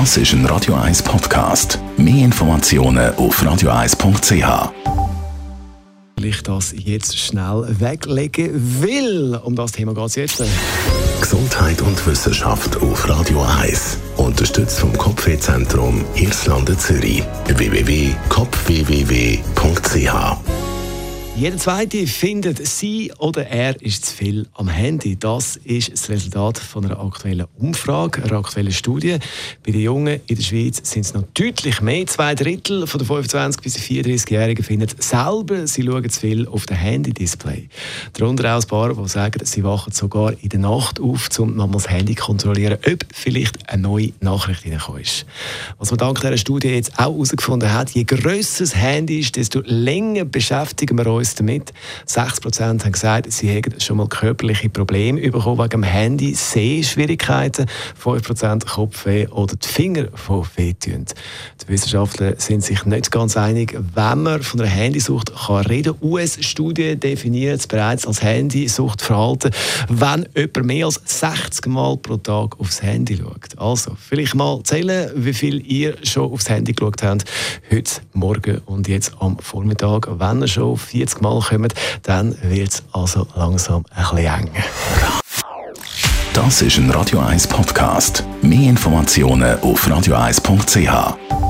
Das ist ein Radio 1 Podcast. Mehr Informationen auf radio1.ch. Ich das jetzt schnell weglegen will. Um das Thema geht es jetzt. Gesundheit und Wissenschaft auf Radio 1. Unterstützt vom Kopfwehzentrum Irlande Zürich. www.kopfwww.ch jeder Zweite findet, sie oder er ist zu viel am Handy. Das ist das Resultat von einer aktuellen Umfrage, einer aktuellen Studie. Bei den Jungen in der Schweiz sind es noch deutlich mehr. Zwei Drittel von den 25- bis 34-Jährigen finden selber, sie schauen zu viel auf dem Handy-Display. Darunter auch ein paar, die sagen, sie wachen sogar in der Nacht auf, um nochmal das Handy zu kontrollieren, ob vielleicht eine neue Nachricht reingekommen ist. Was man dank dieser Studie jetzt auch herausgefunden hat, je grösser das Handy ist, desto länger beschäftigen wir uns uns damit. 6% haben gesagt, sie hätten schon mal körperliche Probleme bekommen wegen dem Handy, Sehschwierigkeiten, 5% Kopfweh oder die Finger von weh tun. Die Wissenschaftler sind sich nicht ganz einig, wenn man von einer Handysucht kann reden kann. US-Studie definiert es bereits als Handysuchtverhalten, wenn jemand mehr als 60 Mal pro Tag aufs Handy schaut. Also, vielleicht mal zählen, wie viel ihr schon aufs Handy geschaut habt, heute, morgen und jetzt am Vormittag. Wenn ihr schon 40 40 Mal kommen, dann wird es also langsam ein bisschen enger. Das ist ein Radio 1 Podcast. Mehr Informationen auf radio1.ch.